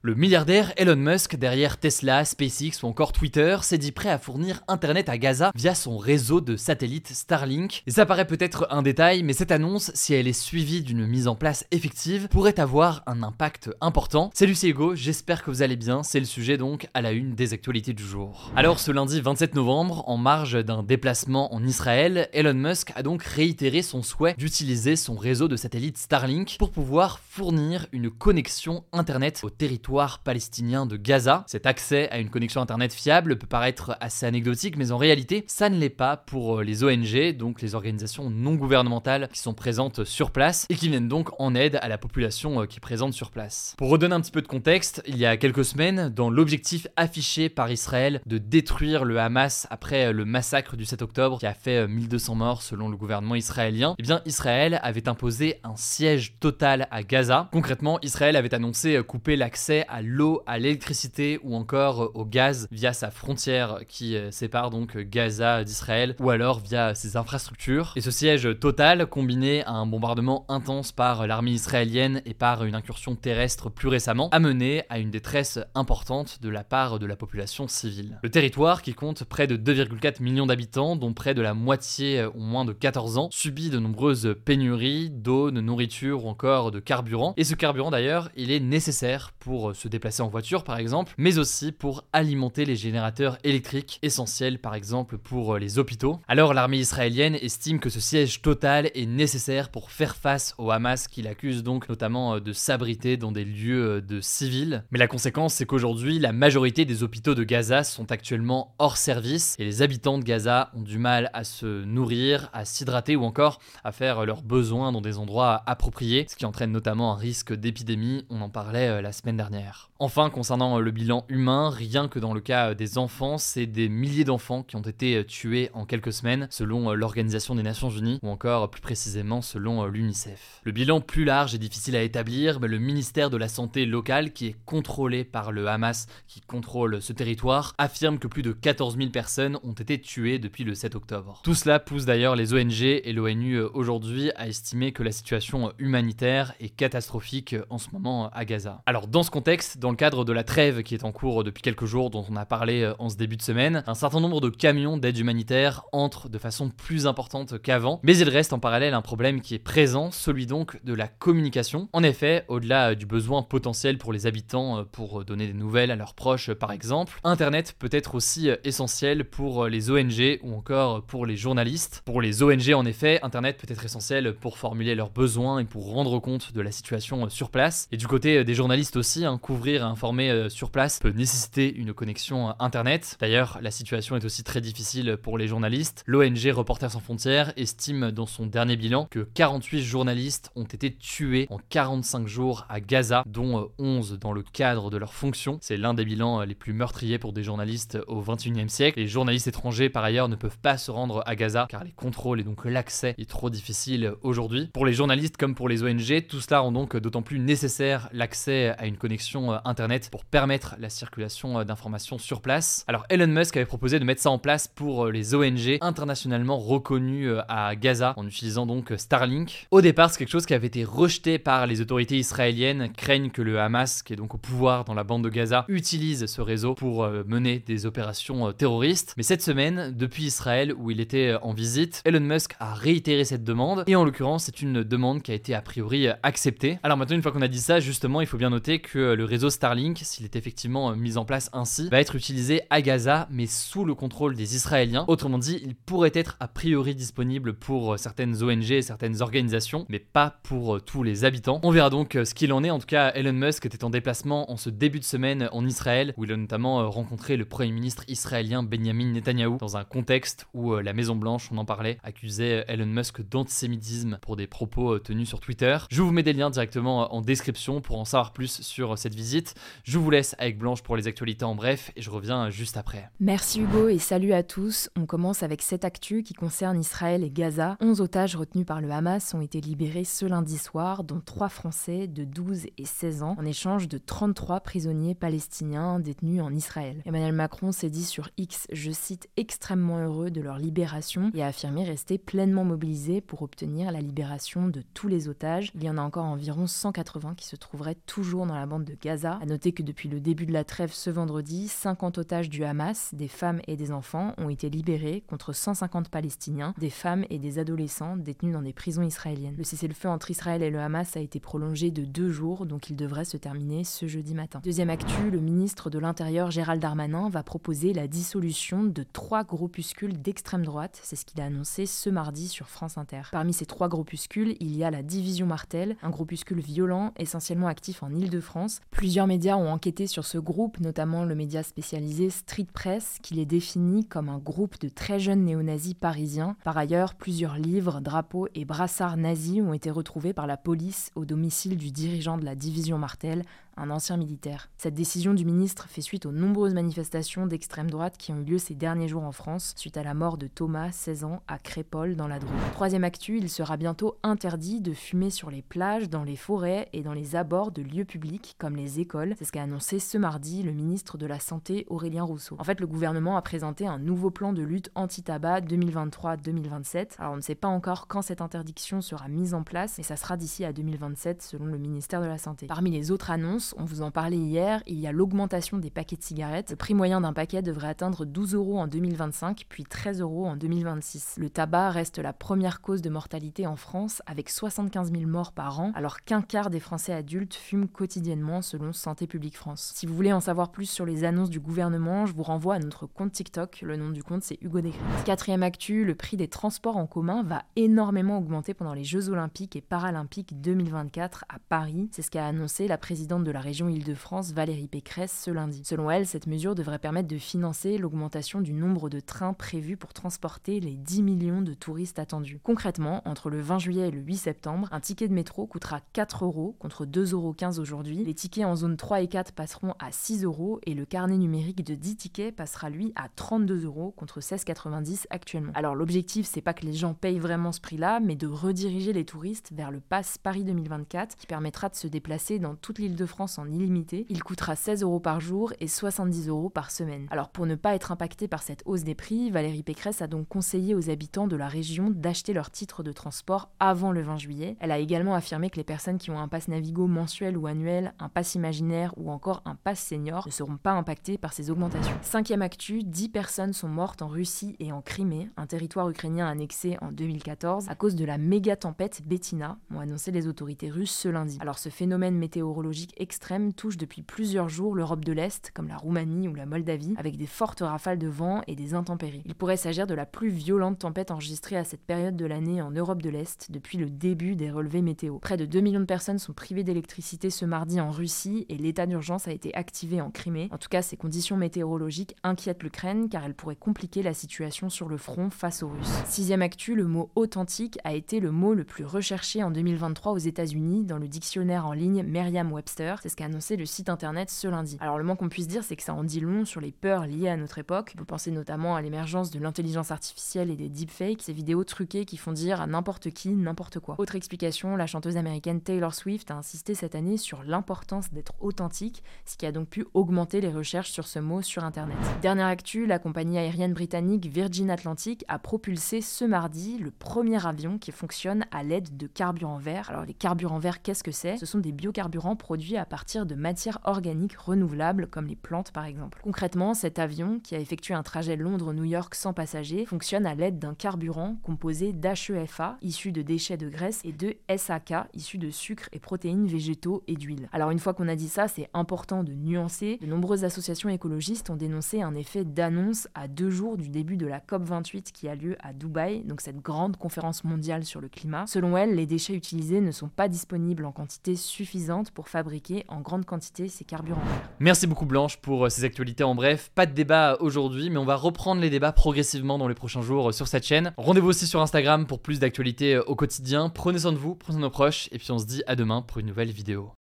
Le milliardaire Elon Musk, derrière Tesla, SpaceX ou encore Twitter, s'est dit prêt à fournir Internet à Gaza via son réseau de satellites Starlink. Et ça paraît peut-être un détail, mais cette annonce, si elle est suivie d'une mise en place effective, pourrait avoir un impact important. Salut c'est Hugo, j'espère que vous allez bien, c'est le sujet donc à la une des actualités du jour. Alors ce lundi 27 novembre, en marge d'un déplacement en Israël, Elon Musk a donc réitéré son souhait d'utiliser son réseau de satellites Starlink pour pouvoir fournir une connexion Internet au territoire palestinien de Gaza. Cet accès à une connexion internet fiable peut paraître assez anecdotique, mais en réalité, ça ne l'est pas pour euh, les ONG, donc les organisations non gouvernementales qui sont présentes sur place et qui viennent donc en aide à la population euh, qui est présente sur place. Pour redonner un petit peu de contexte, il y a quelques semaines, dans l'objectif affiché par Israël de détruire le Hamas après euh, le massacre du 7 octobre qui a fait 1200 morts selon le gouvernement israélien, eh bien Israël avait imposé un siège total à Gaza. Concrètement, Israël avait annoncé couper l'accès à l'eau, à l'électricité ou encore au gaz via sa frontière qui euh, sépare donc Gaza d'Israël ou alors via ses infrastructures. Et ce siège total, combiné à un bombardement intense par l'armée israélienne et par une incursion terrestre plus récemment, a mené à une détresse importante de la part de la population civile. Le territoire, qui compte près de 2,4 millions d'habitants, dont près de la moitié ont moins de 14 ans, subit de nombreuses pénuries d'eau, de nourriture ou encore de carburant. Et ce carburant d'ailleurs, il est nécessaire pour se déplacer en voiture par exemple, mais aussi pour alimenter les générateurs électriques essentiels par exemple pour euh, les hôpitaux. Alors l'armée israélienne estime que ce siège total est nécessaire pour faire face au Hamas qui l'accuse donc notamment euh, de s'abriter dans des lieux euh, de civils. Mais la conséquence c'est qu'aujourd'hui la majorité des hôpitaux de Gaza sont actuellement hors service et les habitants de Gaza ont du mal à se nourrir, à s'hydrater ou encore à faire leurs besoins dans des endroits appropriés, ce qui entraîne notamment un risque d'épidémie, on en parlait la semaine dernière. Enfin, concernant le bilan humain, rien que dans le cas des enfants, c'est des milliers d'enfants qui ont été tués en quelques semaines, selon l'Organisation des Nations Unies, ou encore plus précisément selon l'UNICEF. Le bilan plus large est difficile à établir, mais le ministère de la Santé locale, qui est contrôlé par le Hamas, qui contrôle ce territoire, affirme que plus de 14 000 personnes ont été tuées depuis le 7 octobre. Tout cela pousse d'ailleurs les ONG et l'ONU aujourd'hui à estimer que la situation humanitaire est catastrophique en ce moment à Gaza. Alors dans ce contexte, dans le cadre de la trêve qui est en cours depuis quelques jours, dont on a parlé euh, en ce début de semaine, un certain nombre de camions d'aide humanitaire entrent de façon plus importante qu'avant, mais il reste en parallèle un problème qui est présent, celui donc de la communication. En effet, au-delà du besoin potentiel pour les habitants euh, pour donner des nouvelles à leurs proches par exemple, Internet peut être aussi euh, essentiel pour les ONG ou encore pour les journalistes. Pour les ONG en effet, Internet peut être essentiel pour formuler leurs besoins et pour rendre compte de la situation sur place. Et du côté des journalistes aussi, hein, couvrir un informer euh, sur place peut nécessiter une connexion euh, internet. D'ailleurs, la situation est aussi très difficile pour les journalistes. L'ONG Reporters sans frontières estime dans son dernier bilan que 48 journalistes ont été tués en 45 jours à Gaza, dont 11 euh, dans le cadre de leur fonction. C'est l'un des bilans les plus meurtriers pour des journalistes au 21e siècle. Les journalistes étrangers, par ailleurs, ne peuvent pas se rendre à Gaza car les contrôles et donc l'accès est trop difficile aujourd'hui. Pour les journalistes comme pour les ONG, tout cela rend donc d'autant plus nécessaire l'accès à une connexion internet pour permettre la circulation euh, d'informations sur place. Alors Elon Musk avait proposé de mettre ça en place pour euh, les ONG internationalement reconnues euh, à Gaza en utilisant donc Starlink. Au départ, c'est quelque chose qui avait été rejeté par les autorités israéliennes, craignent que le Hamas, qui est donc au pouvoir dans la bande de Gaza, utilise ce réseau pour mener des opérations terroristes. Mais cette semaine, depuis Israël où il était en visite, Elon Musk a réitéré cette demande et en l'occurrence, c'est une demande qui a été a priori acceptée. Alors maintenant, une fois qu'on a dit ça, justement, il faut bien noter que le réseau Starlink, s'il est effectivement mis en place ainsi, va être utilisé à Gaza, mais sous le contrôle des Israéliens. Autrement dit, il pourrait être a priori disponible pour certaines ONG et certaines organisations, mais pas pour tous les habitants. On verra donc ce qu'il en est. En tout cas, Elon Musk était en déplacement en ce début de semaine en Israël, où il a notamment rencontré le Premier ministre israélien Benjamin Netanyahu, dans un contexte où la Maison-Blanche, on en parlait, accusait Elon Musk d'antisémitisme pour des propos tenus sur Twitter. Je vous mets des liens directement en description pour en savoir plus sur cette visite. Je vous laisse avec Blanche pour les actualités en bref et je reviens juste après. Merci Hugo et salut à tous. On commence avec cette actu qui concerne Israël et Gaza. 11 otages retenus par le Hamas ont été libérés ce lundi soir, dont 3 Français de 12 et 16 ans, en échange de 33 prisonniers palestiniens détenus en Israël. Emmanuel Macron s'est dit sur X, je cite, extrêmement heureux de leur libération et a affirmé rester pleinement mobilisé pour obtenir la libération de tous les otages. Il y en a encore environ 180 qui se trouveraient toujours dans la bande de Gaza. À noter que depuis le début de la trêve ce vendredi, 50 otages du Hamas, des femmes et des enfants, ont été libérés contre 150 Palestiniens, des femmes et des adolescents détenus dans des prisons israéliennes. Le cessez-le-feu entre Israël et le Hamas a été prolongé de deux jours, donc il devrait se terminer ce jeudi matin. Deuxième actu, le ministre de l'Intérieur Gérald Darmanin va proposer la dissolution de trois groupuscules d'extrême droite. C'est ce qu'il a annoncé ce mardi sur France Inter. Parmi ces trois groupuscules, il y a la Division Martel, un groupuscule violent essentiellement actif en Île-de-France. Plusieurs médias ont enquêté sur ce groupe, notamment le média spécialisé Street Press, qui les définit comme un groupe de très jeunes néo-nazis parisiens. Par ailleurs, plusieurs livres, drapeaux et brassards nazis ont été retrouvés par la police au domicile du dirigeant de la Division Martel, un ancien militaire. Cette décision du ministre fait suite aux nombreuses manifestations d'extrême droite qui ont eu lieu ces derniers jours en France, suite à la mort de Thomas, 16 ans, à Crépole, dans la Drôme. Troisième actu, il sera bientôt interdit de fumer sur les plages, dans les forêts et dans les abords de lieux publics les écoles. C'est ce qu'a annoncé ce mardi le ministre de la Santé, Aurélien Rousseau. En fait, le gouvernement a présenté un nouveau plan de lutte anti-tabac 2023-2027. Alors, on ne sait pas encore quand cette interdiction sera mise en place, mais ça sera d'ici à 2027 selon le ministère de la Santé. Parmi les autres annonces, on vous en parlait hier, il y a l'augmentation des paquets de cigarettes. Le prix moyen d'un paquet devrait atteindre 12 euros en 2025, puis 13 euros en 2026. Le tabac reste la première cause de mortalité en France, avec 75 000 morts par an, alors qu'un quart des Français adultes fument quotidiennement selon Santé publique France. Si vous voulez en savoir plus sur les annonces du gouvernement, je vous renvoie à notre compte TikTok. Le nom du compte, c'est Hugo Décret. Quatrième actu, le prix des transports en commun va énormément augmenter pendant les Jeux Olympiques et Paralympiques 2024 à Paris. C'est ce qu'a annoncé la présidente de la région Île-de-France, Valérie Pécresse, ce lundi. Selon elle, cette mesure devrait permettre de financer l'augmentation du nombre de trains prévus pour transporter les 10 millions de touristes attendus. Concrètement, entre le 20 juillet et le 8 septembre, un ticket de métro coûtera 4 euros contre 2,15 euros aujourd'hui. Tickets en zone 3 et 4 passeront à 6 euros et le carnet numérique de 10 tickets passera lui à 32 euros contre 16,90 actuellement. Alors l'objectif, c'est pas que les gens payent vraiment ce prix-là, mais de rediriger les touristes vers le Pass Paris 2024 qui permettra de se déplacer dans toute l'île de France en illimité. Il coûtera 16 euros par jour et 70 euros par semaine. Alors pour ne pas être impacté par cette hausse des prix, Valérie Pécresse a donc conseillé aux habitants de la région d'acheter leur titre de transport avant le 20 juillet. Elle a également affirmé que les personnes qui ont un pass Navigo mensuel ou annuel, un imaginaire ou encore un pass senior ne seront pas impactées par ces augmentations. Cinquième actu, 10 personnes sont mortes en Russie et en Crimée, un territoire ukrainien annexé en 2014, à cause de la méga tempête Bettina, ont annoncé les autorités russes ce lundi. Alors ce phénomène météorologique extrême touche depuis plusieurs jours l'Europe de l'Est, comme la Roumanie ou la Moldavie, avec des fortes rafales de vent et des intempéries. Il pourrait s'agir de la plus violente tempête enregistrée à cette période de l'année en Europe de l'Est depuis le début des relevés météo. Près de 2 millions de personnes sont privées d'électricité ce mardi en Russie et l'état d'urgence a été activé en Crimée. En tout cas, ces conditions météorologiques inquiètent l'Ukraine car elles pourraient compliquer la situation sur le front face aux Russes. Sixième actu, le mot authentique a été le mot le plus recherché en 2023 aux États-Unis dans le dictionnaire en ligne Merriam-Webster. C'est ce qu'a annoncé le site internet ce lundi. Alors le moins qu'on puisse dire, c'est que ça en dit long sur les peurs liées à notre époque. Vous pensez notamment à l'émergence de l'intelligence artificielle et des deepfakes, ces vidéos truquées qui font dire à n'importe qui n'importe quoi. Autre explication, la chanteuse américaine Taylor Swift a insisté cette année sur l'importance d'être authentique, ce qui a donc pu augmenter les recherches sur ce mot sur internet. Dernière actu, la compagnie aérienne britannique Virgin Atlantic a propulsé ce mardi le premier avion qui fonctionne à l'aide de carburant vert. Alors les carburants verts, qu'est-ce que c'est? Ce sont des biocarburants produits à partir de matières organiques renouvelables comme les plantes par exemple. Concrètement, cet avion, qui a effectué un trajet Londres-New York sans passagers, fonctionne à l'aide d'un carburant composé d'HEFA, issu de déchets de graisse, et de SAK, issu de sucre et protéines végétaux et d'huile. Alors une une fois qu'on a dit ça, c'est important de nuancer. De nombreuses associations écologistes ont dénoncé un effet d'annonce à deux jours du début de la COP28 qui a lieu à Dubaï, donc cette grande conférence mondiale sur le climat. Selon elles, les déchets utilisés ne sont pas disponibles en quantité suffisante pour fabriquer en grande quantité ces carburants Merci beaucoup Blanche pour euh, ces actualités en bref. Pas de débat aujourd'hui, mais on va reprendre les débats progressivement dans les prochains jours euh, sur cette chaîne. Rendez-vous aussi sur Instagram pour plus d'actualités euh, au quotidien. Prenez soin de vous, prenez soin de nos proches, et puis on se dit à demain pour une nouvelle vidéo.